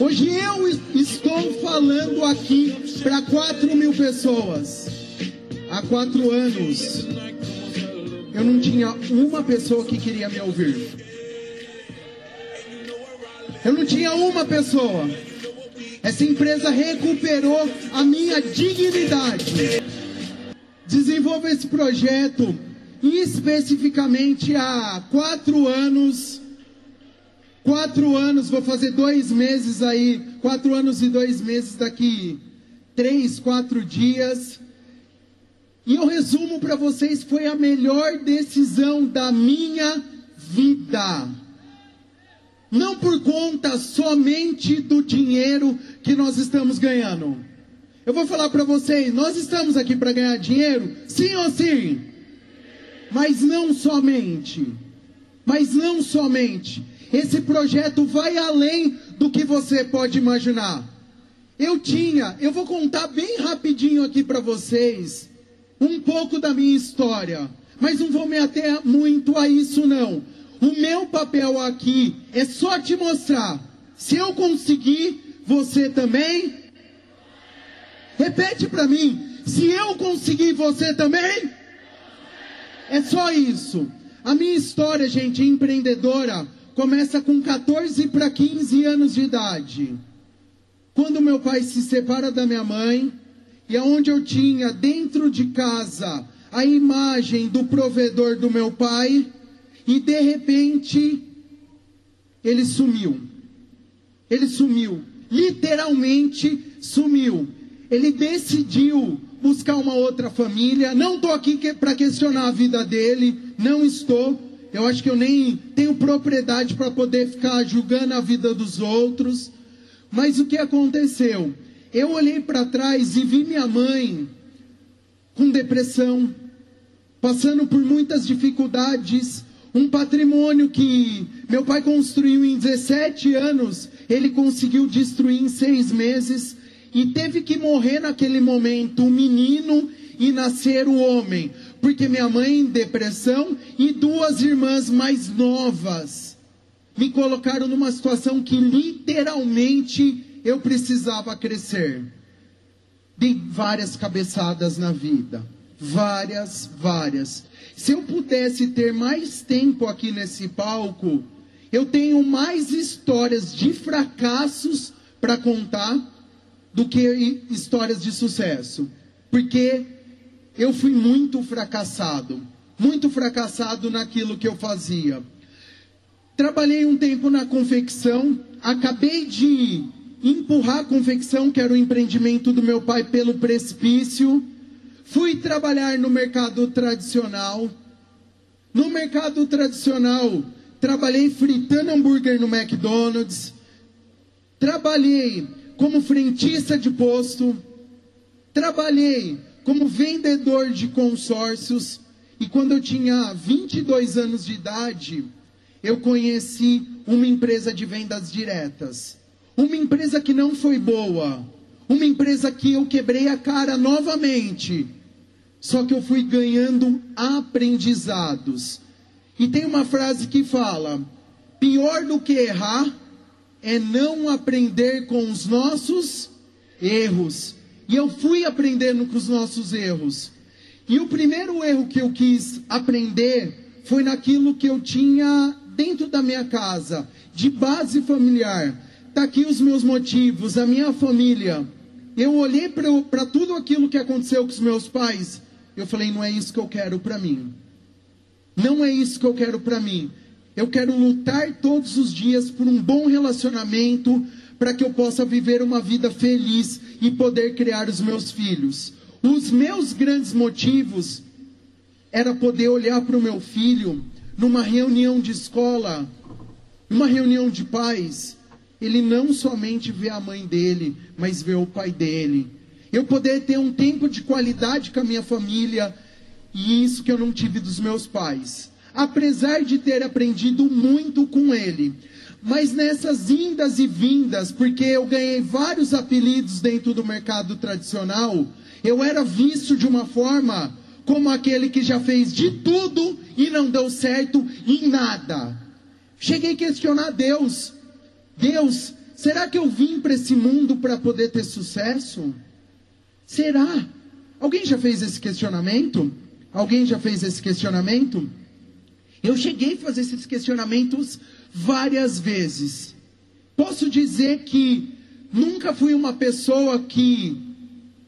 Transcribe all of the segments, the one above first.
Hoje eu estou falando aqui para 4 mil pessoas. Há quatro anos eu não tinha uma pessoa que queria me ouvir. Eu não tinha uma pessoa. Essa empresa recuperou a minha dignidade. Desenvolvo esse projeto especificamente há quatro anos. Quatro anos, vou fazer dois meses aí, quatro anos e dois meses daqui, três, quatro dias. E eu resumo para vocês, foi a melhor decisão da minha vida. Não por conta somente do dinheiro que nós estamos ganhando. Eu vou falar para vocês, nós estamos aqui para ganhar dinheiro, sim ou sim? Mas não somente. Mas não somente. Esse projeto vai além do que você pode imaginar. Eu tinha, eu vou contar bem rapidinho aqui para vocês um pouco da minha história, mas não vou me ater muito a isso não. O meu papel aqui é só te mostrar. Se eu conseguir, você também. Repete para mim. Se eu conseguir, você também. É só isso. A minha história, gente, empreendedora, começa com 14 para 15 anos de idade. Quando meu pai se separa da minha mãe, e aonde eu tinha dentro de casa a imagem do provedor do meu pai, e de repente, ele sumiu. Ele sumiu. Literalmente sumiu. Ele decidiu buscar uma outra família. Não estou aqui que, para questionar a vida dele. Não estou. Eu acho que eu nem tenho propriedade para poder ficar julgando a vida dos outros. Mas o que aconteceu? Eu olhei para trás e vi minha mãe com depressão, passando por muitas dificuldades, um patrimônio que meu pai construiu em 17 anos, ele conseguiu destruir em seis meses e teve que morrer naquele momento o menino e nascer o homem, porque minha mãe em depressão e duas irmãs mais novas me colocaram numa situação que literalmente eu precisava crescer. Dei várias cabeçadas na vida, várias, várias. Se eu pudesse ter mais tempo aqui nesse palco, eu tenho mais histórias de fracassos para contar do que histórias de sucesso. Porque eu fui muito fracassado, muito fracassado naquilo que eu fazia. Trabalhei um tempo na confecção, acabei de empurrar a confecção, que era o empreendimento do meu pai, pelo precipício. Fui trabalhar no mercado tradicional. No mercado tradicional, trabalhei fritando hambúrguer no McDonald's. Trabalhei como frentista de posto. Trabalhei como vendedor de consórcios. E quando eu tinha 22 anos de idade, eu conheci uma empresa de vendas diretas. Uma empresa que não foi boa. Uma empresa que eu quebrei a cara novamente. Só que eu fui ganhando aprendizados. E tem uma frase que fala: pior do que errar é não aprender com os nossos erros. E eu fui aprendendo com os nossos erros. E o primeiro erro que eu quis aprender foi naquilo que eu tinha dentro da minha casa, de base familiar. Está aqui os meus motivos, a minha família. Eu olhei para tudo aquilo que aconteceu com os meus pais eu falei, não é isso que eu quero para mim. Não é isso que eu quero para mim. Eu quero lutar todos os dias por um bom relacionamento, para que eu possa viver uma vida feliz e poder criar os meus filhos. Os meus grandes motivos era poder olhar para o meu filho numa reunião de escola, numa reunião de pais, ele não somente vê a mãe dele, mas vê o pai dele eu poder ter um tempo de qualidade com a minha família, e isso que eu não tive dos meus pais. Apesar de ter aprendido muito com ele, mas nessas indas e vindas, porque eu ganhei vários apelidos dentro do mercado tradicional, eu era visto de uma forma como aquele que já fez de tudo e não deu certo em nada. Cheguei a questionar Deus. Deus, Será que eu vim para esse mundo para poder ter sucesso? Será? Alguém já fez esse questionamento? Alguém já fez esse questionamento? Eu cheguei a fazer esses questionamentos várias vezes. Posso dizer que nunca fui uma pessoa que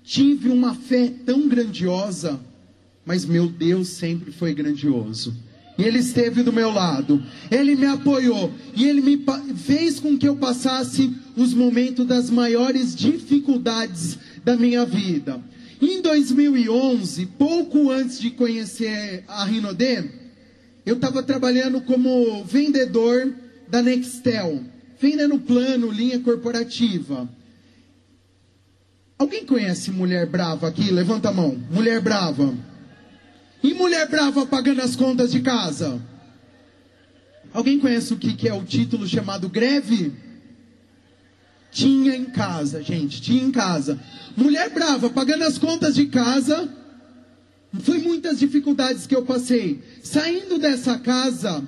tive uma fé tão grandiosa, mas meu Deus sempre foi grandioso. E Ele esteve do meu lado, Ele me apoiou e Ele me fez com que eu passasse os momentos das maiores dificuldades da minha vida. Em 2011, pouco antes de conhecer a Rinodê, eu estava trabalhando como vendedor da Nextel, vendendo plano, linha corporativa. Alguém conhece mulher brava aqui? Levanta a mão. Mulher brava. E mulher brava pagando as contas de casa? Alguém conhece o que, que é o título chamado greve? Tinha em casa, gente, tinha em casa. Mulher brava pagando as contas de casa. Foi muitas dificuldades que eu passei. Saindo dessa casa,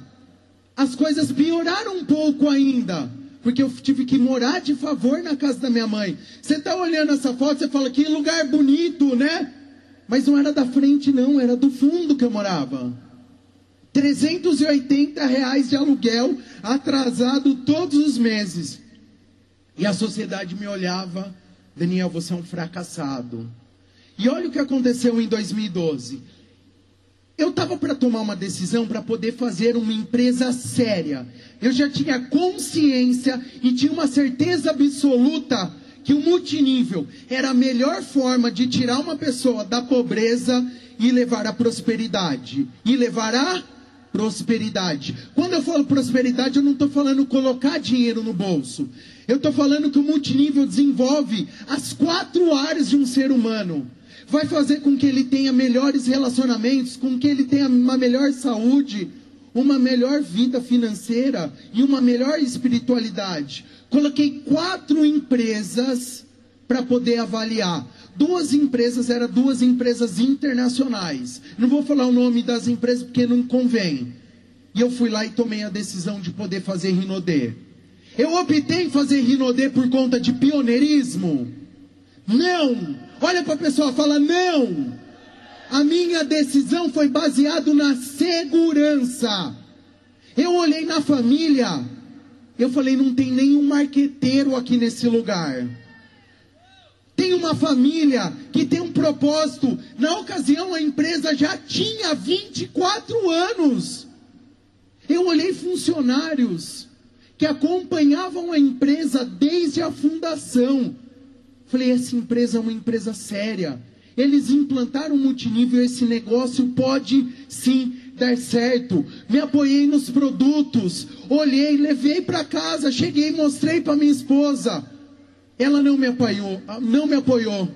as coisas pioraram um pouco ainda. Porque eu tive que morar de favor na casa da minha mãe. Você está olhando essa foto, você fala que lugar bonito, né? Mas não era da frente, não, era do fundo que eu morava. 380 reais de aluguel atrasado todos os meses. E a sociedade me olhava, Daniel, você é um fracassado. E olha o que aconteceu em 2012. Eu estava para tomar uma decisão para poder fazer uma empresa séria. Eu já tinha consciência e tinha uma certeza absoluta que o multinível era a melhor forma de tirar uma pessoa da pobreza e levar à prosperidade. E levar à prosperidade. Quando eu falo prosperidade, eu não estou falando colocar dinheiro no bolso. Eu estou falando que o multinível desenvolve as quatro áreas de um ser humano. Vai fazer com que ele tenha melhores relacionamentos, com que ele tenha uma melhor saúde, uma melhor vida financeira e uma melhor espiritualidade. Coloquei quatro empresas para poder avaliar. Duas empresas eram duas empresas internacionais. Não vou falar o nome das empresas porque não convém. E eu fui lá e tomei a decisão de poder fazer Rinodê. Eu optei fazer Rinodê por conta de pioneirismo? Não! Olha para a pessoa, fala não! A minha decisão foi baseada na segurança. Eu olhei na família, eu falei, não tem nenhum marqueteiro aqui nesse lugar. Tem uma família que tem um propósito. Na ocasião, a empresa já tinha 24 anos. Eu olhei funcionários que acompanhavam a empresa desde a fundação. Falei, essa empresa é uma empresa séria. Eles implantaram multinível, esse negócio pode sim dar certo. Me apoiei nos produtos, olhei, levei para casa, cheguei, mostrei para minha esposa. Ela não me apoiou, não me apoiou.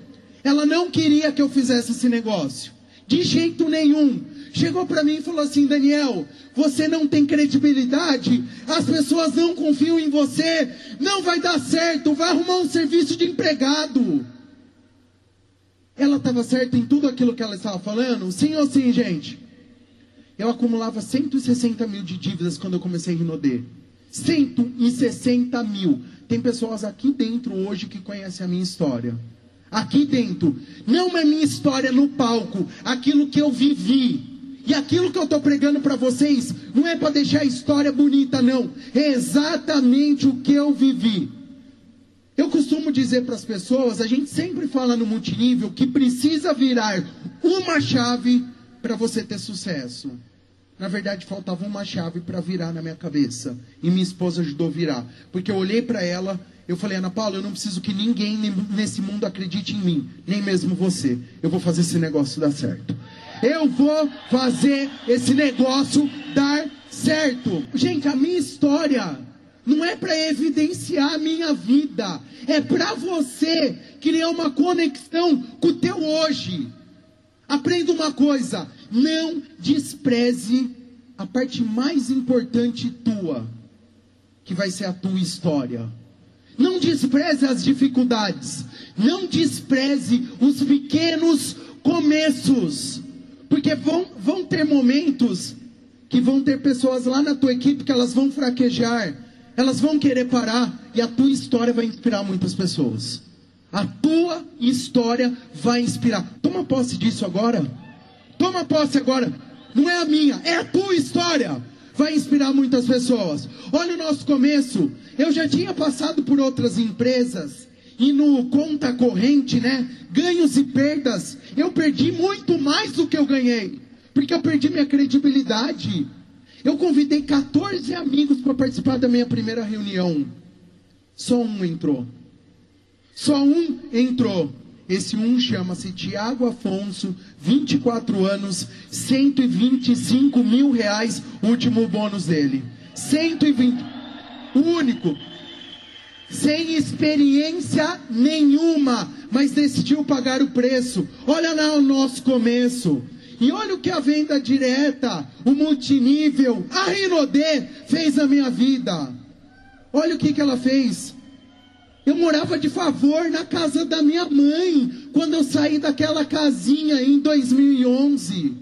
Ela não queria que eu fizesse esse negócio. De jeito nenhum. Chegou para mim e falou assim: Daniel, você não tem credibilidade, as pessoas não confiam em você, não vai dar certo, vai arrumar um serviço de empregado. Ela estava certa em tudo aquilo que ela estava falando? Sim ou sim, gente? Eu acumulava 160 mil de dívidas quando eu comecei a Rinodê. 160 mil. Tem pessoas aqui dentro hoje que conhecem a minha história. Aqui dentro. Não é minha história no palco. Aquilo que eu vivi. E aquilo que eu estou pregando para vocês não é para deixar a história bonita, não. É exatamente o que eu vivi. Eu costumo dizer para as pessoas, a gente sempre fala no multinível que precisa virar uma chave para você ter sucesso. Na verdade, faltava uma chave para virar na minha cabeça. E minha esposa ajudou a virar. Porque eu olhei para ela, eu falei, Ana Paula, eu não preciso que ninguém nesse mundo acredite em mim, nem mesmo você. Eu vou fazer esse negócio dar certo. Eu vou fazer esse negócio dar certo. Gente, a minha história não é para evidenciar a minha vida, é para você criar uma conexão com o teu hoje. Aprenda uma coisa: não despreze a parte mais importante tua, que vai ser a tua história. Não despreze as dificuldades. Não despreze os pequenos começos. Porque vão, vão ter momentos que vão ter pessoas lá na tua equipe que elas vão fraquejar. elas vão querer parar e a tua história vai inspirar muitas pessoas. A tua história vai inspirar. Toma posse disso agora. Toma posse agora. Não é a minha, é a tua história. Vai inspirar muitas pessoas. Olha o nosso começo. Eu já tinha passado por outras empresas e no conta corrente, né? Ganhos e perdas. Eu perdi muito mais do que eu ganhei. Porque eu perdi minha credibilidade. Eu convidei 14 amigos para participar da minha primeira reunião. Só um entrou. Só um entrou. Esse um chama-se Tiago Afonso, 24 anos, 125 mil reais, último bônus dele. 120. O único. Sem experiência nenhuma, mas decidiu pagar o preço. Olha lá o nosso começo. E olha o que a venda direta, o multinível, a Rinodê fez na minha vida. Olha o que, que ela fez. Eu morava de favor na casa da minha mãe, quando eu saí daquela casinha em 2011.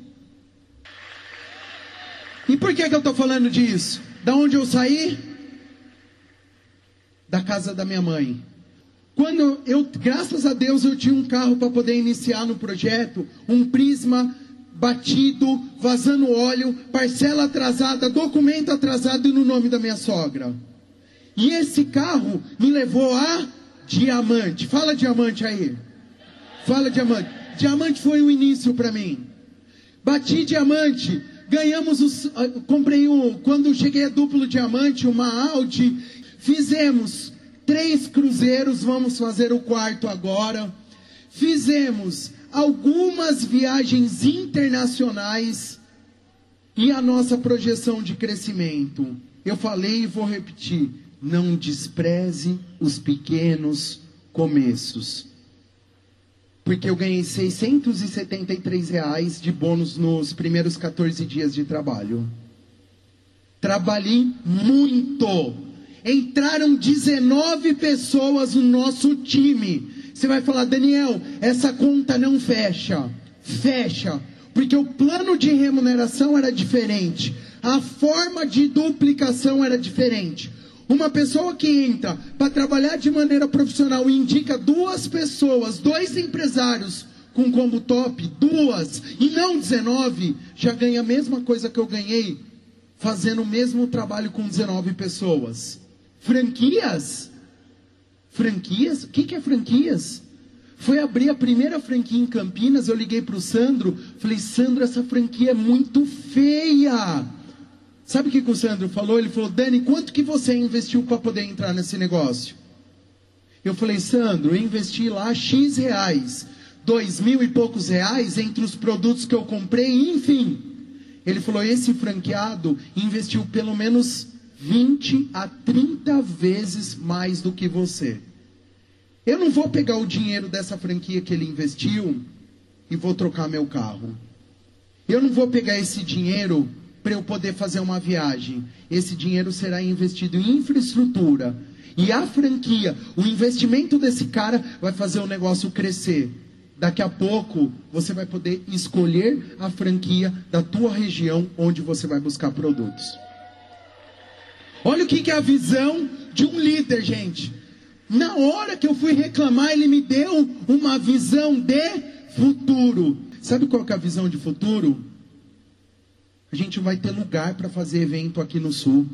E por que, que eu estou falando disso? Da onde eu saí? Da casa da minha mãe. Quando eu, graças a Deus, eu tinha um carro para poder iniciar no projeto, um Prisma batido, vazando óleo, parcela atrasada, documento atrasado no nome da minha sogra. E esse carro me levou a diamante. Fala diamante aí. Fala diamante. Diamante foi o início para mim. Bati diamante. Ganhamos os. Uh, comprei um. Quando cheguei a duplo diamante, uma Audi. Fizemos três cruzeiros. Vamos fazer o quarto agora. Fizemos algumas viagens internacionais. E a nossa projeção de crescimento. Eu falei e vou repetir não despreze os pequenos começos. Porque eu ganhei 673 reais de bônus nos primeiros 14 dias de trabalho. Trabalhei muito. Entraram 19 pessoas no nosso time. Você vai falar, Daniel, essa conta não fecha. Fecha. Porque o plano de remuneração era diferente. A forma de duplicação era diferente. Uma pessoa que entra para trabalhar de maneira profissional e indica duas pessoas, dois empresários com combo top, duas, e não 19, já ganha a mesma coisa que eu ganhei fazendo o mesmo trabalho com 19 pessoas. Franquias? Franquias? O que, que é franquias? Foi abrir a primeira franquia em Campinas, eu liguei para o Sandro, falei, Sandro, essa franquia é muito feia. Sabe o que o Sandro falou? Ele falou, Dani, quanto que você investiu para poder entrar nesse negócio? Eu falei, Sandro, eu investi lá X reais, dois mil e poucos reais entre os produtos que eu comprei, enfim. Ele falou, esse franqueado investiu pelo menos 20 a 30 vezes mais do que você. Eu não vou pegar o dinheiro dessa franquia que ele investiu e vou trocar meu carro. Eu não vou pegar esse dinheiro para eu poder fazer uma viagem. Esse dinheiro será investido em infraestrutura. E a franquia, o investimento desse cara vai fazer o negócio crescer. Daqui a pouco você vai poder escolher a franquia da tua região onde você vai buscar produtos. Olha o que é a visão de um líder, gente. Na hora que eu fui reclamar, ele me deu uma visão de futuro. Sabe qual é a visão de futuro? A gente vai ter lugar para fazer evento aqui no Sul.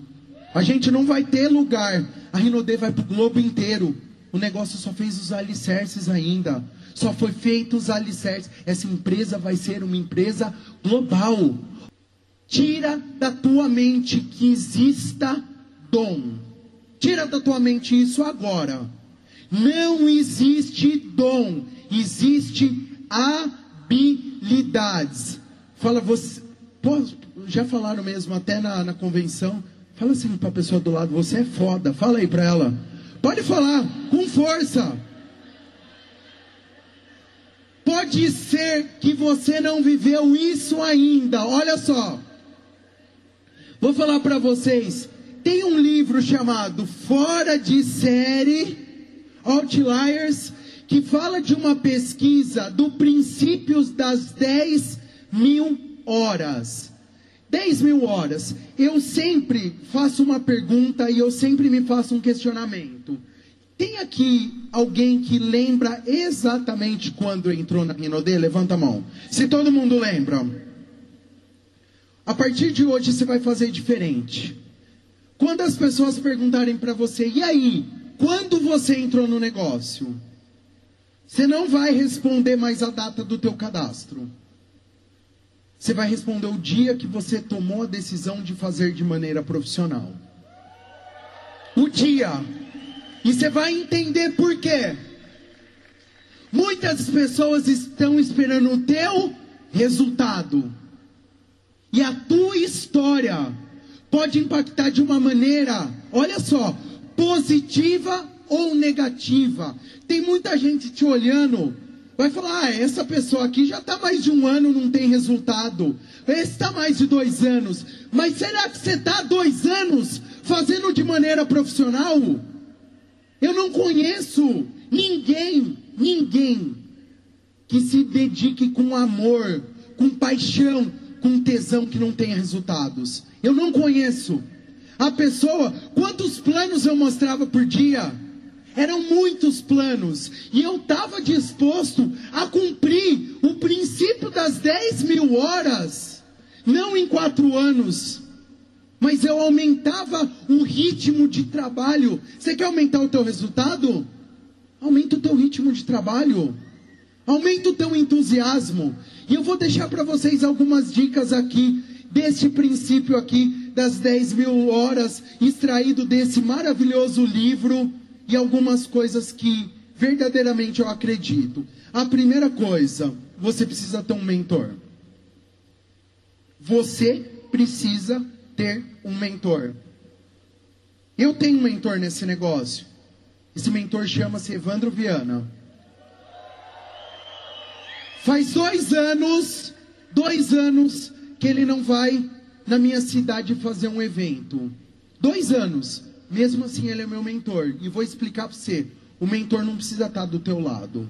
A gente não vai ter lugar. A Rinodê vai para o globo inteiro. O negócio só fez os alicerces ainda. Só foi feito os alicerces. Essa empresa vai ser uma empresa global. Tira da tua mente que exista dom. Tira da tua mente isso agora. Não existe dom, existe habilidades. Fala você, Pô, já falaram mesmo até na, na convenção. Fala assim para a pessoa do lado, você é foda. Fala aí para ela. Pode falar, com força. Pode ser que você não viveu isso ainda. Olha só. Vou falar para vocês. Tem um livro chamado Fora de Série, Outliers, que fala de uma pesquisa do princípios das 10 mil horas. 10 mil horas. Eu sempre faço uma pergunta e eu sempre me faço um questionamento. Tem aqui alguém que lembra exatamente quando entrou na Rinodê? Levanta a mão. Se todo mundo lembra. A partir de hoje você vai fazer diferente. Quando as pessoas perguntarem para você, e aí, quando você entrou no negócio? Você não vai responder mais a data do teu cadastro. Você vai responder o dia que você tomou a decisão de fazer de maneira profissional. O dia. E você vai entender por quê. Muitas pessoas estão esperando o teu resultado. E a tua história pode impactar de uma maneira, olha só, positiva ou negativa. Tem muita gente te olhando, vai falar: ah, essa pessoa aqui já está mais de um ano, não tem resultado. Esse está mais de dois anos. Mas será que você está dois anos fazendo de maneira profissional? Eu não conheço ninguém, ninguém que se dedique com amor, com paixão, com tesão que não tenha resultados. Eu não conheço. A pessoa, quantos planos eu mostrava por dia? Eram muitos planos. E eu estava disposto a cumprir o princípio das 10 mil horas. Não em quatro anos. Mas eu aumentava o ritmo de trabalho. Você quer aumentar o teu resultado? Aumenta o teu ritmo de trabalho. Aumenta o teu entusiasmo. E eu vou deixar para vocês algumas dicas aqui desse princípio aqui das 10 mil horas extraído desse maravilhoso livro e algumas coisas que verdadeiramente eu acredito. A primeira coisa, você precisa ter um mentor. Você precisa ter um mentor. Eu tenho um mentor nesse negócio. Esse mentor chama-se Evandro Viana. Faz dois anos, dois anos que ele não vai na minha cidade fazer um evento. Dois anos. Mesmo assim, ele é meu mentor. E vou explicar para você: o mentor não precisa estar do teu lado.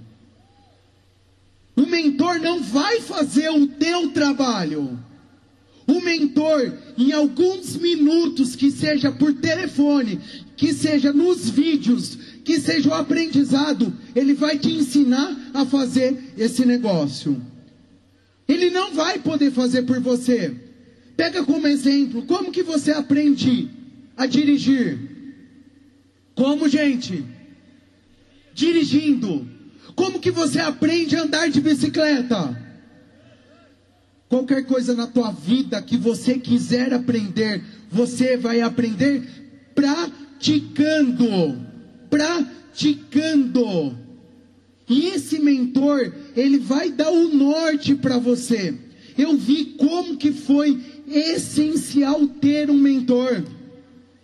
O mentor não vai fazer o teu trabalho. O mentor, em alguns minutos, que seja por telefone, que seja nos vídeos, que seja o aprendizado, ele vai te ensinar a fazer esse negócio. Ele não vai poder fazer por você. Pega como exemplo, como que você aprende a dirigir? Como, gente? Dirigindo. Como que você aprende a andar de bicicleta? Qualquer coisa na tua vida que você quiser aprender, você vai aprender praticando. Praticando. E esse mentor, ele vai dar o norte para você. Eu vi como que foi essencial ter um mentor.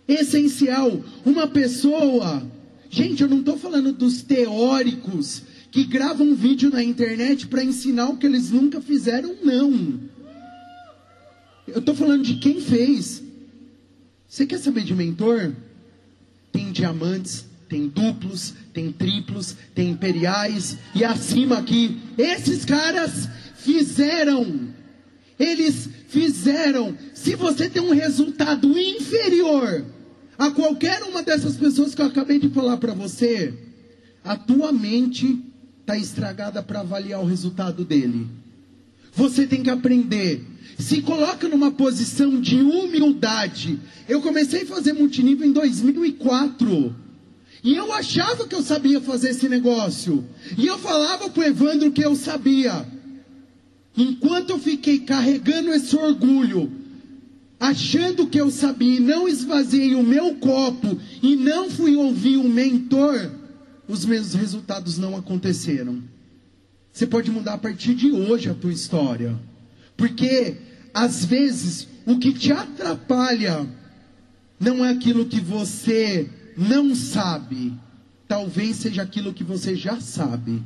Essencial. Uma pessoa. Gente, eu não estou falando dos teóricos que gravam um vídeo na internet para ensinar o que eles nunca fizeram, não. Eu estou falando de quem fez. Você quer saber de mentor? Tem diamantes, tem duplos, tem triplos, tem imperiais e acima aqui. Esses caras fizeram. Eles fizeram. Se você tem um resultado inferior a qualquer uma dessas pessoas que eu acabei de falar para você, a tua mente está estragada para avaliar o resultado dele. Você tem que aprender. Se coloca numa posição de humildade. Eu comecei a fazer multinível em 2004. E eu achava que eu sabia fazer esse negócio. E eu falava para o Evandro que eu sabia. Enquanto eu fiquei carregando esse orgulho, achando que eu sabia, e não esvaziei o meu copo, e não fui ouvir o mentor, os meus resultados não aconteceram. Você pode mudar a partir de hoje a tua história. Porque, às vezes, o que te atrapalha não é aquilo que você não sabe, talvez seja aquilo que você já sabe.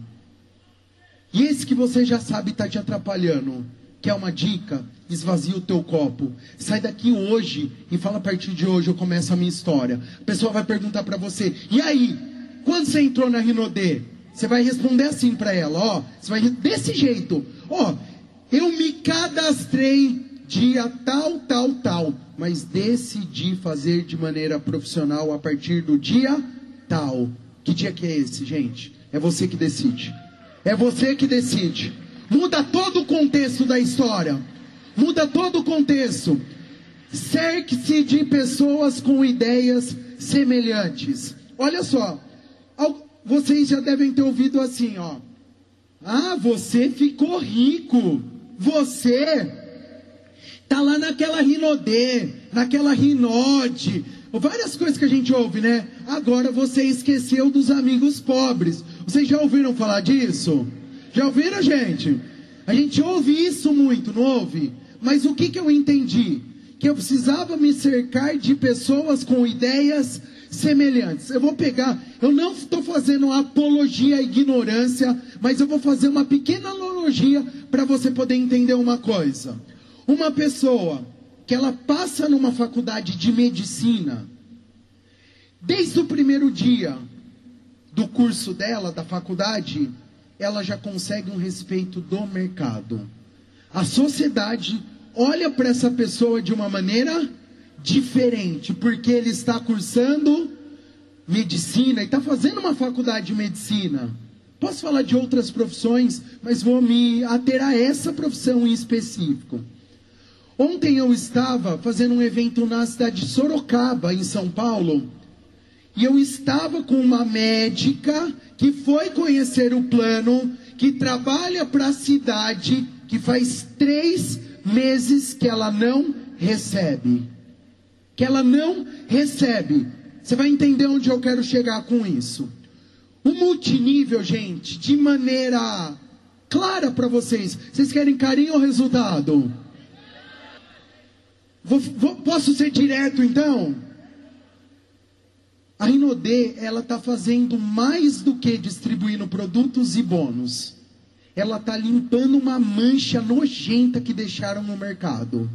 E esse que você já sabe está te atrapalhando. Quer uma dica? Esvazia o teu copo. Sai daqui hoje e fala a partir de hoje eu começo a minha história. A pessoa vai perguntar para você: "E aí? Quando você entrou na Rinodê?" Você vai responder assim para ela, ó, você vai desse jeito. Ó, eu me cadastrei dia tal, tal, tal, mas decidi fazer de maneira profissional a partir do dia tal. Que dia que é esse, gente? É você que decide. É você que decide. Muda todo o contexto da história. Muda todo o contexto. Cerque-se de pessoas com ideias semelhantes. Olha só, vocês já devem ter ouvido assim, ó. Ah, você ficou rico. Você tá lá naquela Rinodê, naquela Rinode, várias coisas que a gente ouve, né? Agora você esqueceu dos amigos pobres. Vocês já ouviram falar disso? Já ouviram, gente? A gente ouve isso muito, não ouve? Mas o que, que eu entendi? Que eu precisava me cercar de pessoas com ideias semelhantes. Eu vou pegar, eu não estou fazendo apologia à ignorância, mas eu vou fazer uma pequena analogia para você poder entender uma coisa. Uma pessoa que ela passa numa faculdade de medicina, desde o primeiro dia do curso dela, da faculdade, ela já consegue um respeito do mercado. A sociedade olha para essa pessoa de uma maneira diferente, porque ele está cursando medicina e está fazendo uma faculdade de medicina. Posso falar de outras profissões, mas vou me ater a essa profissão em específico. Ontem eu estava fazendo um evento na cidade de Sorocaba, em São Paulo, e eu estava com uma médica que foi conhecer o plano, que trabalha para a cidade, que faz três meses que ela não recebe. Que ela não recebe. Você vai entender onde eu quero chegar com isso. O multinível, gente, de maneira clara para vocês. Vocês querem carinho ou resultado? Vou, vou, posso ser direto então? A Rinodê, ela está fazendo mais do que distribuindo produtos e bônus. Ela está limpando uma mancha nojenta que deixaram no mercado.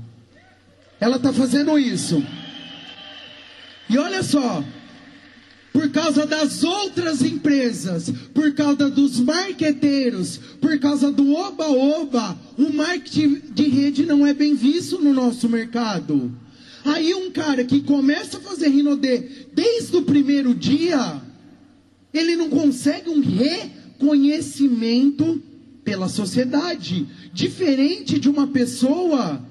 Ela está fazendo isso. E olha só, por causa das outras empresas, por causa dos marqueteiros, por causa do oba-oba, o marketing de rede não é bem visto no nosso mercado. Aí um cara que começa a fazer Rinodê desde o primeiro dia, ele não consegue um reconhecimento pela sociedade, diferente de uma pessoa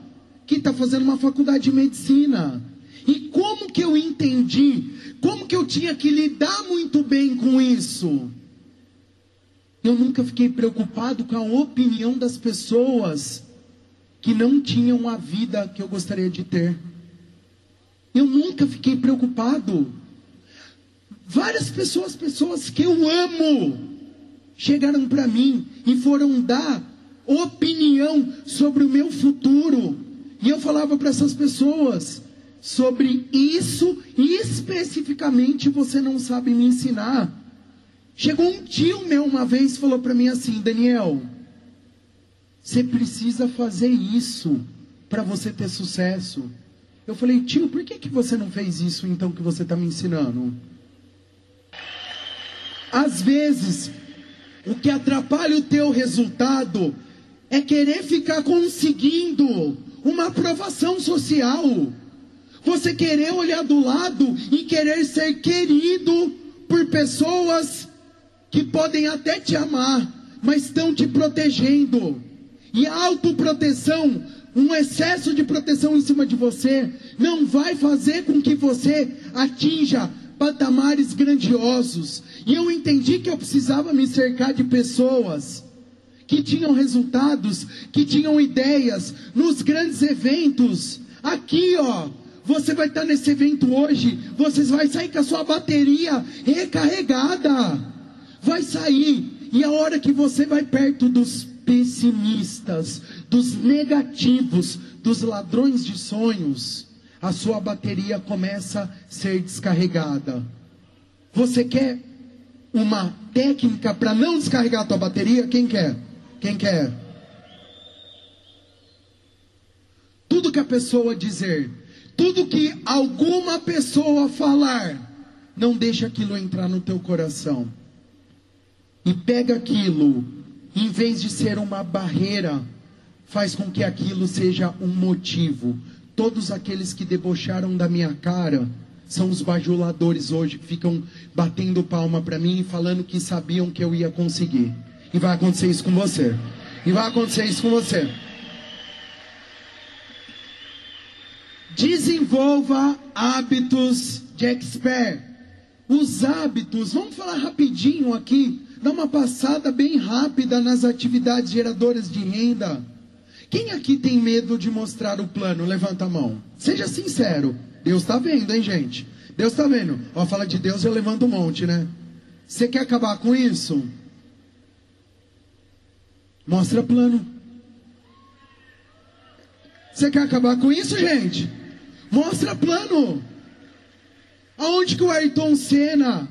que está fazendo uma faculdade de medicina. E como que eu entendi como que eu tinha que lidar muito bem com isso? Eu nunca fiquei preocupado com a opinião das pessoas que não tinham a vida que eu gostaria de ter. Eu nunca fiquei preocupado. Várias pessoas, pessoas que eu amo, chegaram para mim e foram dar opinião sobre o meu futuro. E eu falava para essas pessoas: sobre isso especificamente você não sabe me ensinar. Chegou um tio meu uma vez e falou para mim assim: Daniel, você precisa fazer isso para você ter sucesso. Eu falei, tio, por que, que você não fez isso então que você está me ensinando? Às vezes, o que atrapalha o teu resultado é querer ficar conseguindo uma aprovação social. Você querer olhar do lado e querer ser querido por pessoas que podem até te amar, mas estão te protegendo. E a autoproteção, um excesso de proteção em cima de você, não vai fazer com que você atinja patamares grandiosos. E eu entendi que eu precisava me cercar de pessoas que tinham resultados, que tinham ideias nos grandes eventos. Aqui, ó, você vai estar nesse evento hoje, você vai sair com a sua bateria recarregada. Vai sair. E a hora que você vai perto dos pessimistas, dos negativos, dos ladrões de sonhos, a sua bateria começa a ser descarregada. Você quer uma técnica para não descarregar a tua bateria? Quem quer? Quem quer? Tudo que a pessoa dizer, tudo que alguma pessoa falar, não deixa aquilo entrar no teu coração. E pega aquilo, em vez de ser uma barreira, faz com que aquilo seja um motivo. Todos aqueles que debocharam da minha cara são os bajuladores hoje que ficam batendo palma para mim e falando que sabiam que eu ia conseguir. E vai acontecer isso com você. E vai acontecer isso com você. Desenvolva hábitos de expert. Os hábitos, vamos falar rapidinho aqui, dá uma passada bem rápida nas atividades geradoras de renda. Quem aqui tem medo de mostrar o plano? Levanta a mão. Seja sincero. Deus está vendo, hein, gente? Deus está vendo. Ó, fala de Deus, eu levanto um monte, né? Você quer acabar com isso? Mostra plano. Você quer acabar com isso, gente? Mostra plano. Aonde que o Ayrton Senna,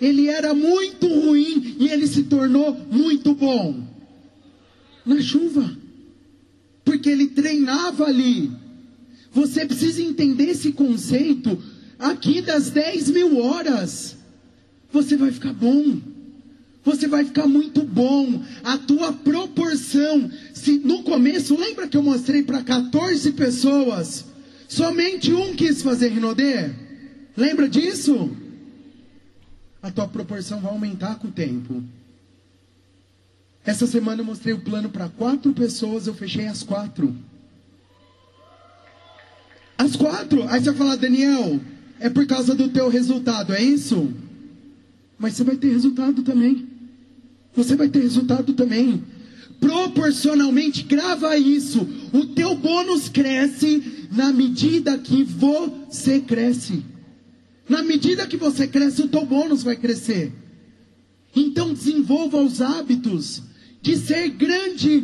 ele era muito ruim e ele se tornou muito bom? Na chuva. Porque ele treinava ali. Você precisa entender esse conceito. Aqui das 10 mil horas, você vai ficar bom. Você vai ficar muito bom. A tua proporção. Se no começo, lembra que eu mostrei para 14 pessoas? Somente um quis fazer Rinodê. Lembra disso? A tua proporção vai aumentar com o tempo. Essa semana eu mostrei o plano para quatro pessoas, eu fechei as quatro. As quatro. Aí você vai falar, Daniel, é por causa do teu resultado, é isso? Mas você vai ter resultado também. Você vai ter resultado também. Proporcionalmente, grava isso. O teu bônus cresce na medida que você cresce. Na medida que você cresce, o teu bônus vai crescer. Então desenvolva os hábitos de ser grande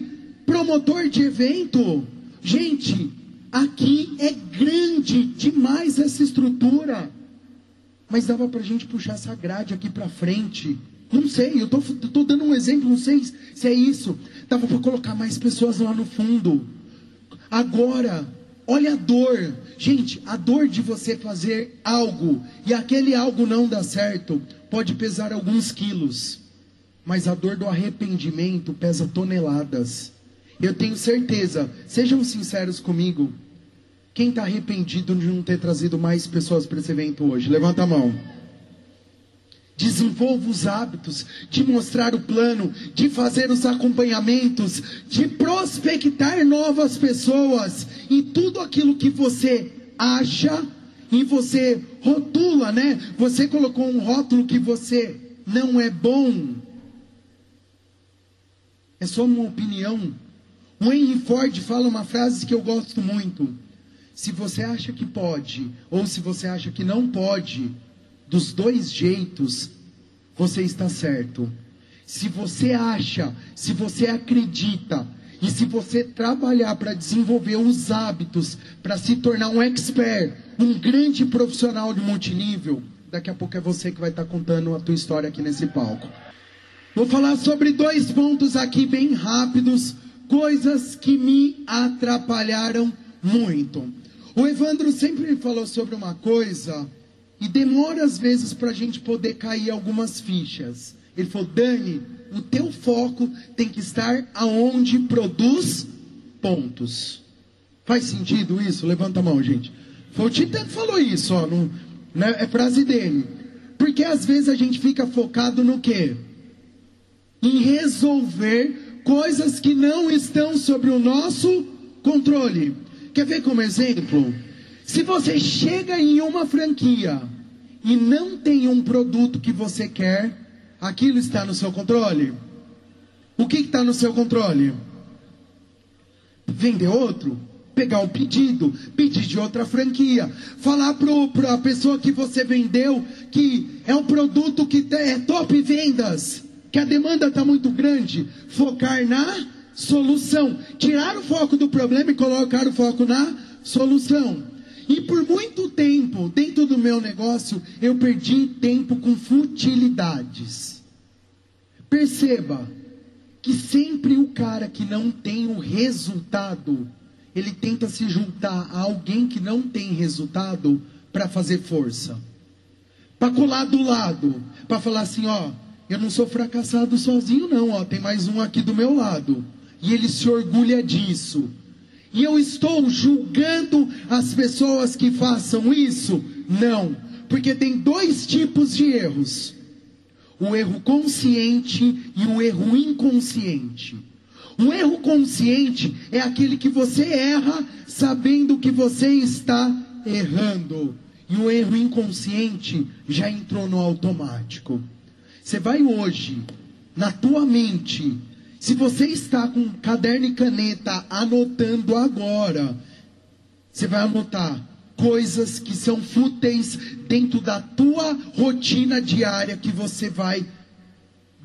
promotor de evento. Gente, aqui é grande demais essa estrutura. Mas dava para a gente puxar essa grade aqui para frente. Não sei, eu estou dando um exemplo, não sei se é isso. Dava para colocar mais pessoas lá no fundo. Agora, olha a dor. Gente, a dor de você fazer algo e aquele algo não dá certo pode pesar alguns quilos, mas a dor do arrependimento pesa toneladas. Eu tenho certeza, sejam sinceros comigo. Quem está arrependido de não ter trazido mais pessoas para esse evento hoje? Levanta a mão. Desenvolva os hábitos de mostrar o plano, de fazer os acompanhamentos, de prospectar novas pessoas e tudo aquilo que você acha e você rotula, né? Você colocou um rótulo que você não é bom. É só uma opinião. O Henry Ford fala uma frase que eu gosto muito. Se você acha que pode, ou se você acha que não pode, dos dois jeitos, você está certo. Se você acha, se você acredita, e se você trabalhar para desenvolver os hábitos, para se tornar um expert, um grande profissional de multinível, daqui a pouco é você que vai estar contando a tua história aqui nesse palco. Vou falar sobre dois pontos aqui bem rápidos, coisas que me atrapalharam muito. O Evandro sempre falou sobre uma coisa e demora às vezes para a gente poder cair algumas fichas. Ele falou, Dani, o teu foco tem que estar aonde produz pontos. Faz sentido isso? Levanta a mão, gente. Foi o Titã que falou isso, ó, no, né, é frase dele. Porque às vezes a gente fica focado no quê? Em resolver coisas que não estão sobre o nosso controle. Quer ver como exemplo? Se você chega em uma franquia e não tem um produto que você quer, aquilo está no seu controle? O que está no seu controle? Vender outro? Pegar o pedido, pedir de outra franquia, falar para a pessoa que você vendeu que é um produto que é top vendas, que a demanda está muito grande, focar na solução. Tirar o foco do problema e colocar o foco na solução. E por muito tempo, dentro do meu negócio, eu perdi tempo com futilidades. Perceba que sempre o cara que não tem o resultado, ele tenta se juntar a alguém que não tem resultado para fazer força. Para colar do lado, para falar assim, ó, eu não sou fracassado sozinho não, ó, tem mais um aqui do meu lado. e ele se orgulha disso. E eu estou julgando as pessoas que façam isso? Não, porque tem dois tipos de erros: o erro consciente e o erro inconsciente. O erro consciente é aquele que você erra sabendo que você está errando. E o erro inconsciente já entrou no automático. Você vai hoje, na tua mente, se você está com caderno e caneta anotando agora, você vai anotar coisas que são fúteis dentro da tua rotina diária que você vai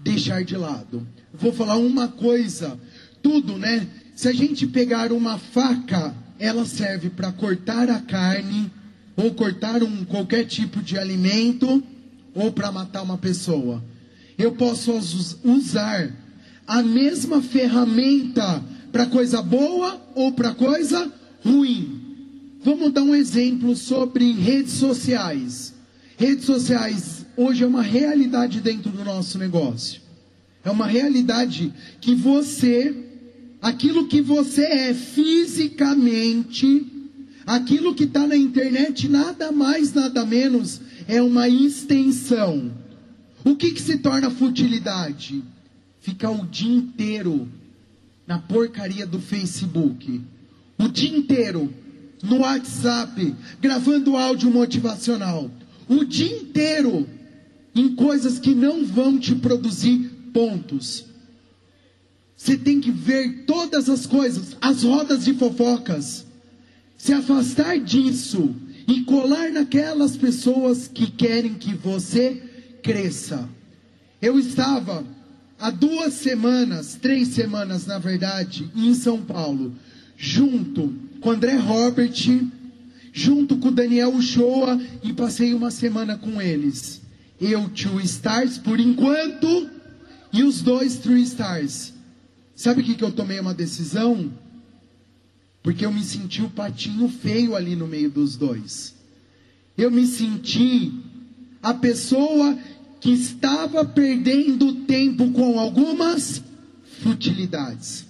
deixar de lado. Vou falar uma coisa, tudo, né? Se a gente pegar uma faca, ela serve para cortar a carne ou cortar um qualquer tipo de alimento ou para matar uma pessoa. Eu posso usar a mesma ferramenta para coisa boa ou para coisa ruim. Vamos dar um exemplo sobre redes sociais. Redes sociais hoje é uma realidade dentro do nosso negócio. É uma realidade que você, aquilo que você é fisicamente, aquilo que está na internet, nada mais, nada menos, é uma extensão. O que, que se torna futilidade? Ficar o dia inteiro na porcaria do Facebook. O dia inteiro no WhatsApp, gravando áudio motivacional, o dia inteiro em coisas que não vão te produzir pontos. Você tem que ver todas as coisas, as rodas de fofocas, se afastar disso e colar naquelas pessoas que querem que você cresça. Eu estava há duas semanas, três semanas na verdade, em São Paulo, junto com André Robert, junto com Daniel Uchoa, e passei uma semana com eles. Eu, Two Stars, por enquanto, e os dois Three Stars. Sabe o que, que eu tomei uma decisão? Porque eu me senti o patinho feio ali no meio dos dois. Eu me senti a pessoa que estava perdendo tempo com algumas futilidades.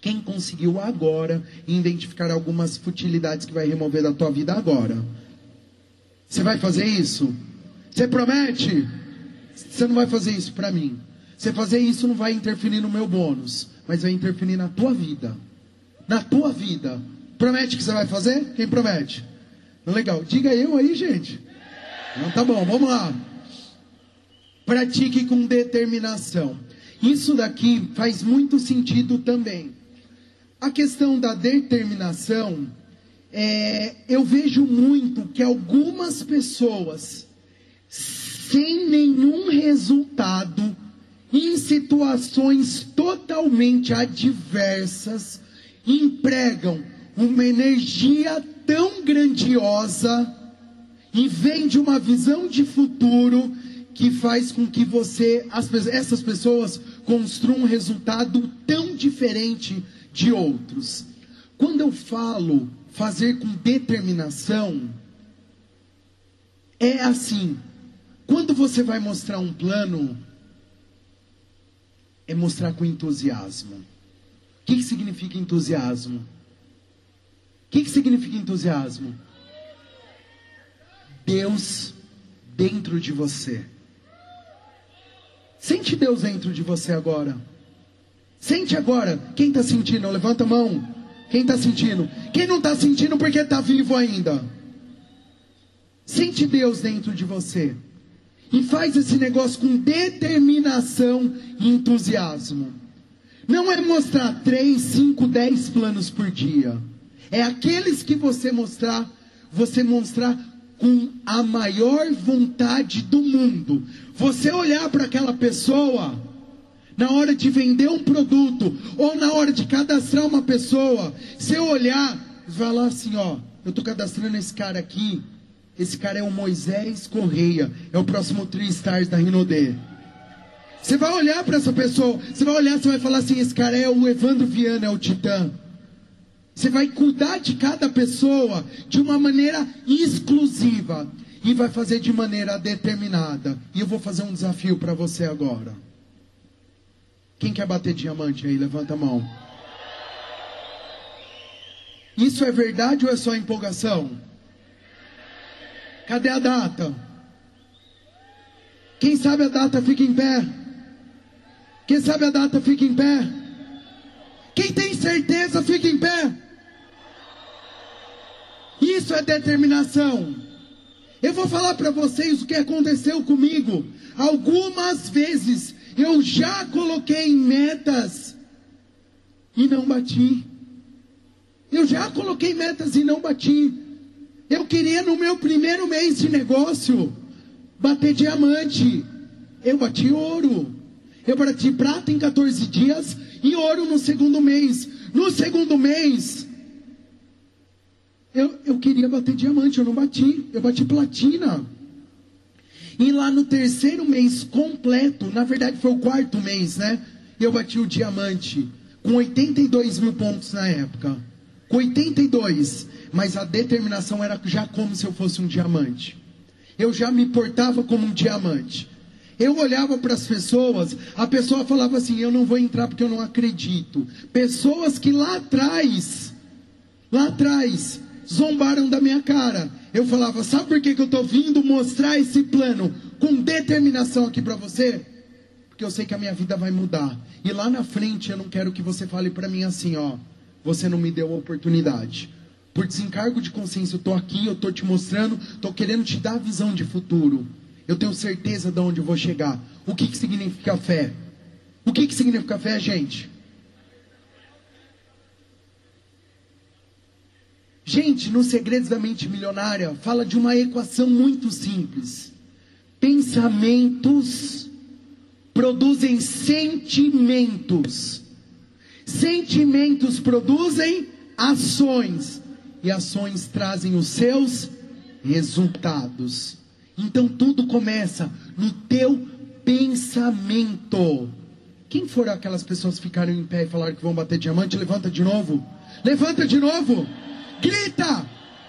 Quem conseguiu agora identificar algumas futilidades que vai remover da tua vida agora? Você vai fazer isso? Você promete? Você não vai fazer isso para mim. Você fazer isso não vai interferir no meu bônus, mas vai interferir na tua vida. Na tua vida. Promete que você vai fazer? Quem promete? Legal. Diga eu aí, gente. Não, tá bom, vamos lá. Pratique com determinação. Isso daqui faz muito sentido também. A questão da determinação, é, eu vejo muito que algumas pessoas, sem nenhum resultado, em situações totalmente adversas, empregam uma energia tão grandiosa e vem de uma visão de futuro que faz com que você, as, essas pessoas, construam um resultado tão diferente de outros. Quando eu falo fazer com determinação, é assim. Quando você vai mostrar um plano, é mostrar com entusiasmo. O que, que significa entusiasmo? O que, que significa entusiasmo? Deus dentro de você. Sente Deus dentro de você agora. Sente agora. Quem está sentindo? Levanta a mão. Quem está sentindo? Quem não está sentindo porque está vivo ainda? Sente Deus dentro de você. E faz esse negócio com determinação e entusiasmo. Não é mostrar três, cinco, dez planos por dia. É aqueles que você mostrar, você mostrar com a maior vontade do mundo. Você olhar para aquela pessoa na hora de vender um produto, ou na hora de cadastrar uma pessoa, eu olhar, vai lá assim, ó, eu estou cadastrando esse cara aqui, esse cara é o Moisés Correia, é o próximo 3 Stars da Rinodê. Você vai olhar para essa pessoa, você vai olhar, você vai falar assim, esse cara é o Evandro Viana, é o Titã. Você vai cuidar de cada pessoa de uma maneira exclusiva e vai fazer de maneira determinada. E eu vou fazer um desafio para você agora. Quem quer bater diamante aí? Levanta a mão. Isso é verdade ou é só empolgação? Cadê a data? Quem sabe a data fica em pé? Quem sabe a data fica em pé? Quem tem certeza fica em pé. Isso é determinação. Eu vou falar para vocês o que aconteceu comigo. Algumas vezes eu já coloquei metas e não bati. Eu já coloquei metas e não bati. Eu queria no meu primeiro mês de negócio bater diamante. Eu bati ouro. Eu bati prata em 14 dias e ouro no segundo mês. No segundo mês, eu, eu queria bater diamante, eu não bati. Eu bati platina. E lá no terceiro mês completo, na verdade foi o quarto mês, né? Eu bati o diamante com 82 mil pontos na época. Com 82. Mas a determinação era já como se eu fosse um diamante. Eu já me portava como um diamante. Eu olhava para as pessoas, a pessoa falava assim: Eu não vou entrar porque eu não acredito. Pessoas que lá atrás, lá atrás, zombaram da minha cara. Eu falava: Sabe por que, que eu estou vindo mostrar esse plano com determinação aqui para você? Porque eu sei que a minha vida vai mudar. E lá na frente eu não quero que você fale para mim assim: Ó, você não me deu a oportunidade. Por desencargo de consciência, eu estou aqui, eu estou te mostrando, estou querendo te dar a visão de futuro. Eu tenho certeza de onde eu vou chegar. O que, que significa fé? O que, que significa fé, gente? Gente, nos Segredos da Mente Milionária, fala de uma equação muito simples. Pensamentos produzem sentimentos. Sentimentos produzem ações. E ações trazem os seus resultados. Então tudo começa no teu pensamento. Quem foram aquelas pessoas que ficaram em pé e falaram que vão bater diamante? Levanta de novo. Levanta de novo. Grita.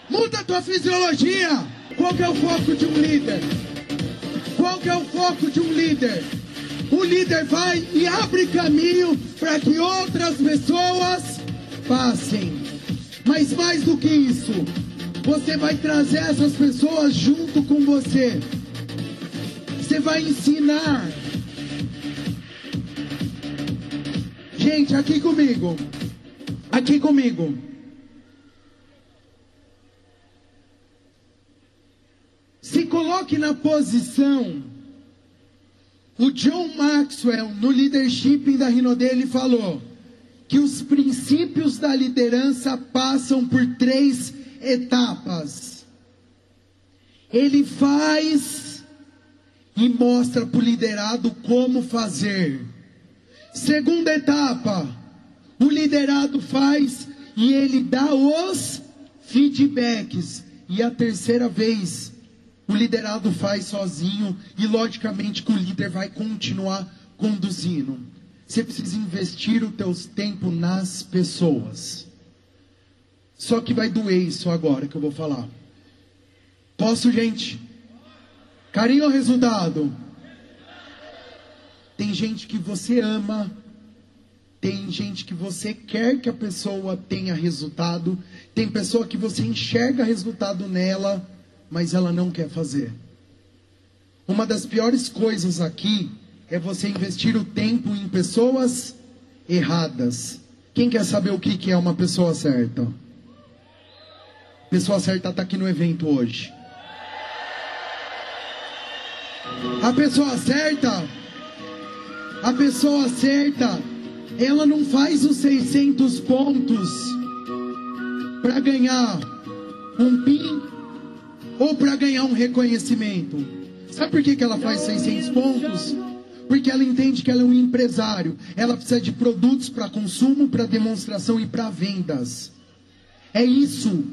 Muda tua fisiologia. Qual que é o foco de um líder? Qual que é o foco de um líder? O líder vai e abre caminho para que outras pessoas passem. Mas mais do que isso, você vai trazer essas pessoas junto com você. Você vai ensinar. Gente, aqui comigo. Aqui comigo. Se coloque na posição. O John Maxwell, no leadership da Rino dele, falou que os princípios da liderança passam por três etapas. Ele faz e mostra para o liderado como fazer. Segunda etapa, o liderado faz e ele dá os feedbacks. E a terceira vez, o liderado faz sozinho e logicamente que o líder vai continuar conduzindo. Você precisa investir o teu tempo nas pessoas. Só que vai doer isso agora que eu vou falar. Posso, gente? Carinho ou resultado? Tem gente que você ama, tem gente que você quer que a pessoa tenha resultado, tem pessoa que você enxerga resultado nela, mas ela não quer fazer. Uma das piores coisas aqui é você investir o tempo em pessoas erradas. Quem quer saber o que é uma pessoa certa? Pessoa certa está aqui no evento hoje. A pessoa certa, a pessoa certa, ela não faz os 600 pontos para ganhar um PIN ou para ganhar um reconhecimento. Sabe por que, que ela faz 600 pontos? Porque ela entende que ela é um empresário. Ela precisa de produtos para consumo, para demonstração e para vendas. É isso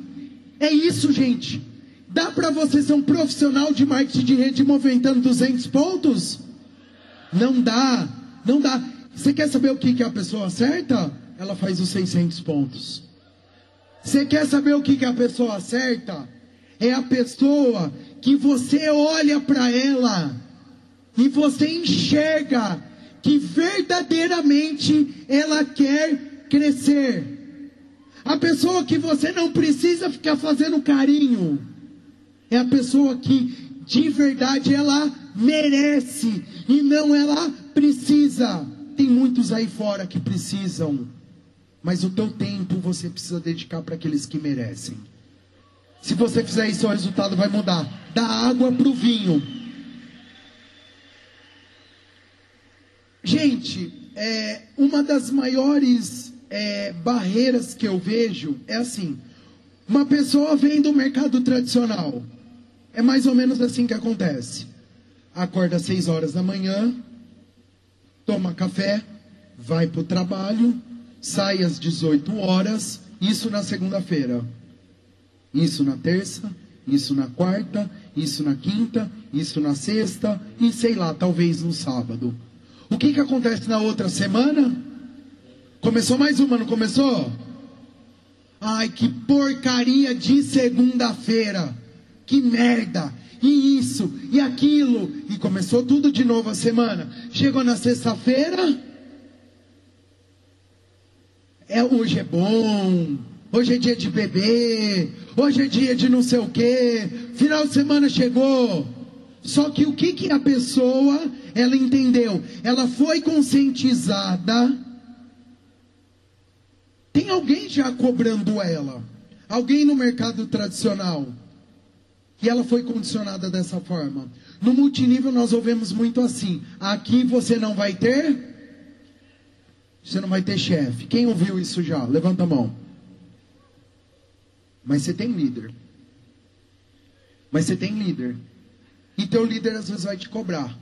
é isso, gente. Dá para você ser um profissional de marketing de rede movimentando 200 pontos? Não dá, não dá. Você quer saber o que, que é a pessoa certa? Ela faz os 600 pontos. Você quer saber o que, que é a pessoa certa? É a pessoa que você olha para ela e você enxerga que verdadeiramente ela quer crescer. A pessoa que você não precisa ficar fazendo carinho. É a pessoa que de verdade ela merece e não ela precisa. Tem muitos aí fora que precisam, mas o teu tempo você precisa dedicar para aqueles que merecem. Se você fizer isso, o resultado vai mudar. Da água para o vinho. Gente, é, uma das maiores é, barreiras que eu vejo é assim: uma pessoa vem do mercado tradicional. É mais ou menos assim que acontece. Acorda às 6 horas da manhã, toma café, vai para o trabalho, sai às 18 horas, isso na segunda-feira. Isso na terça, isso na quarta, isso na quinta, isso na sexta e sei lá, talvez no sábado. O que, que acontece na outra semana? Começou mais uma, não começou? Ai, que porcaria de segunda-feira. Que merda e isso, e aquilo, e começou tudo de novo a semana. Chegou na sexta-feira, é, hoje é bom, hoje é dia de beber, hoje é dia de não sei o que, final de semana chegou. Só que o que, que a pessoa, ela entendeu? Ela foi conscientizada. Tem alguém já cobrando ela? Alguém no mercado tradicional? E ela foi condicionada dessa forma. No multinível nós ouvimos muito assim: aqui você não vai ter, você não vai ter chefe. Quem ouviu isso já? Levanta a mão. Mas você tem líder. Mas você tem líder. E teu líder às vezes vai te cobrar.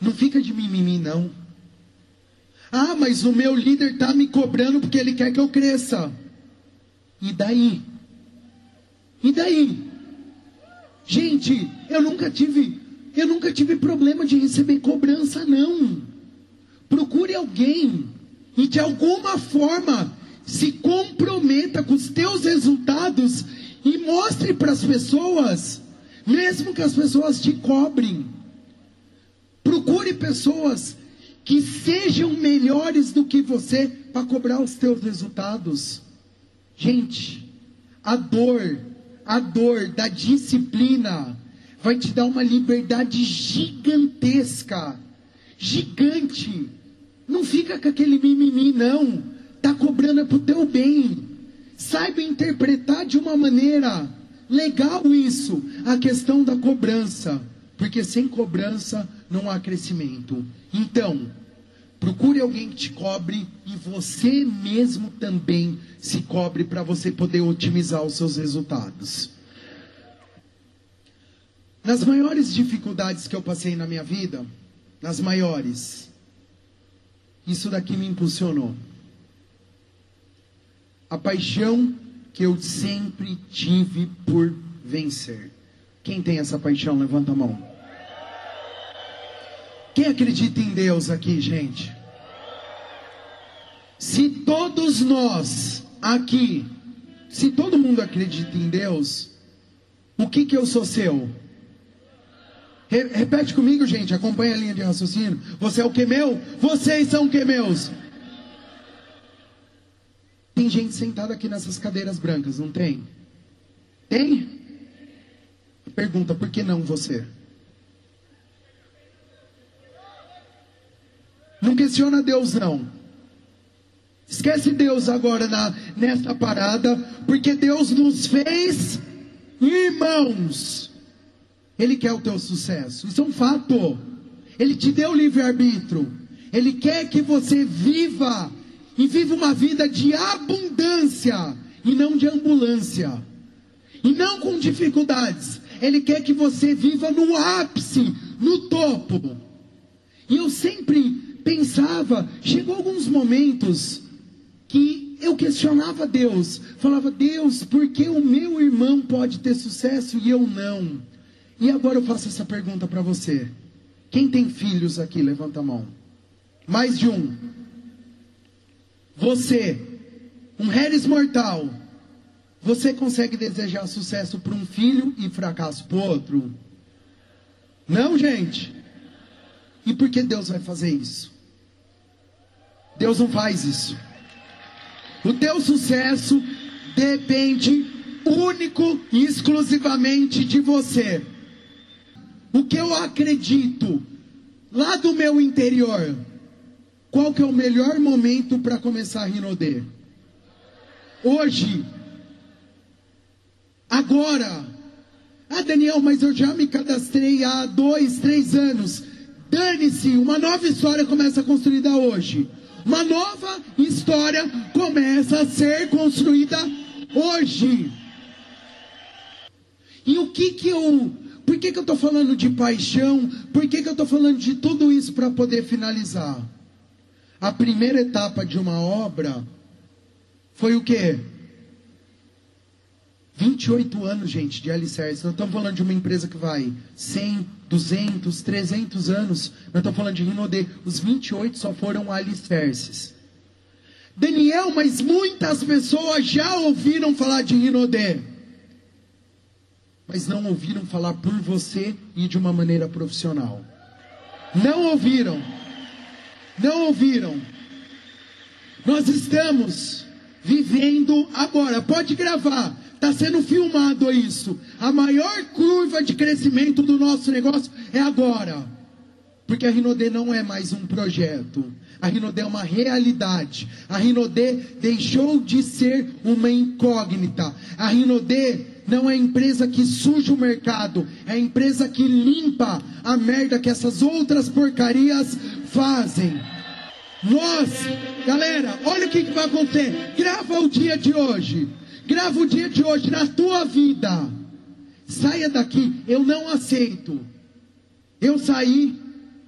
Não fica de mimimi, não. Ah, mas o meu líder está me cobrando porque ele quer que eu cresça. E daí? E daí? Gente, eu nunca tive, eu nunca tive problema de receber cobrança, não. Procure alguém e de alguma forma se comprometa com os teus resultados e mostre para as pessoas, mesmo que as pessoas te cobrem. Procure pessoas que sejam melhores do que você para cobrar os teus resultados. Gente, a dor a dor da disciplina vai te dar uma liberdade gigantesca. Gigante. Não fica com aquele mimimi, não. Tá cobrando é pro teu bem. Saiba interpretar de uma maneira legal isso, a questão da cobrança. Porque sem cobrança não há crescimento. Então, procure alguém que te cobre e você mesmo também se cobre para você poder otimizar os seus resultados. Nas maiores dificuldades que eu passei na minha vida, nas maiores, isso daqui me impulsionou. A paixão que eu sempre tive por vencer. Quem tem essa paixão, levanta a mão. Quem acredita em Deus aqui, gente? Se todos nós aqui, se todo mundo acredita em Deus, o que que eu sou seu? Re repete comigo, gente, acompanha a linha de raciocínio. Você é o que meu? Vocês são o que meus? Tem gente sentada aqui nessas cadeiras brancas, não tem? Tem? Pergunta, por que não você? Não questiona Deus, não. Esquece Deus agora na, nessa parada, porque Deus nos fez irmãos. Ele quer o teu sucesso. Isso é um fato. Ele te deu livre-arbítrio. Ele quer que você viva e viva uma vida de abundância e não de ambulância. E não com dificuldades. Ele quer que você viva no ápice, no topo. E eu sempre pensava, chegou alguns momentos que eu questionava Deus, falava, Deus, por que o meu irmão pode ter sucesso e eu não? E agora eu faço essa pergunta para você. Quem tem filhos aqui? Levanta a mão. Mais de um. Você, um Harris mortal, você consegue desejar sucesso para um filho e fracasso para outro? Não, gente. E por que Deus vai fazer isso? Deus não faz isso. O teu sucesso depende único e exclusivamente de você. O que eu acredito lá do meu interior, qual que é o melhor momento para começar a Rinodê? Hoje. Agora. Ah, Daniel, mas eu já me cadastrei há dois, três anos. Dane-se, uma nova história começa a construída hoje. Uma nova história começa a ser construída hoje. E o que que eu. Por que, que eu estou falando de paixão? Por que, que eu estou falando de tudo isso para poder finalizar? A primeira etapa de uma obra foi o quê? 28 anos, gente, de alicerce. Nós estamos falando de uma empresa que vai 100, 200, 300 anos. Nós estamos falando de Rinodê. Os 28 só foram alicerces. Daniel, mas muitas pessoas já ouviram falar de Rinodê. Mas não ouviram falar por você e de uma maneira profissional. Não ouviram. Não ouviram. Nós estamos vivendo agora. Pode gravar. Está sendo filmado isso. A maior curva de crescimento do nosso negócio é agora. Porque a Rinodê não é mais um projeto. A Rinodê é uma realidade. A Rinodê deixou de ser uma incógnita. A Rinodê não é a empresa que suja o mercado. É a empresa que limpa a merda que essas outras porcarias fazem. Nós, galera, olha o que, que vai acontecer. Grava o dia de hoje. Grava o dia de hoje na tua vida. Saia daqui. Eu não aceito. Eu saí,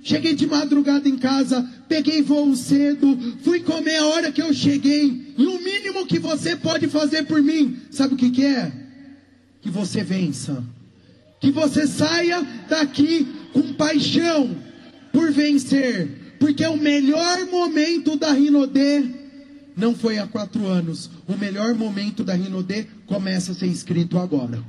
cheguei de madrugada em casa, peguei voo cedo, fui comer a hora que eu cheguei. E o mínimo que você pode fazer por mim, sabe o que, que é? Que você vença. Que você saia daqui com paixão por vencer porque o melhor momento da Rinodê não foi há quatro anos. O melhor momento da Rinodê começa a ser escrito agora.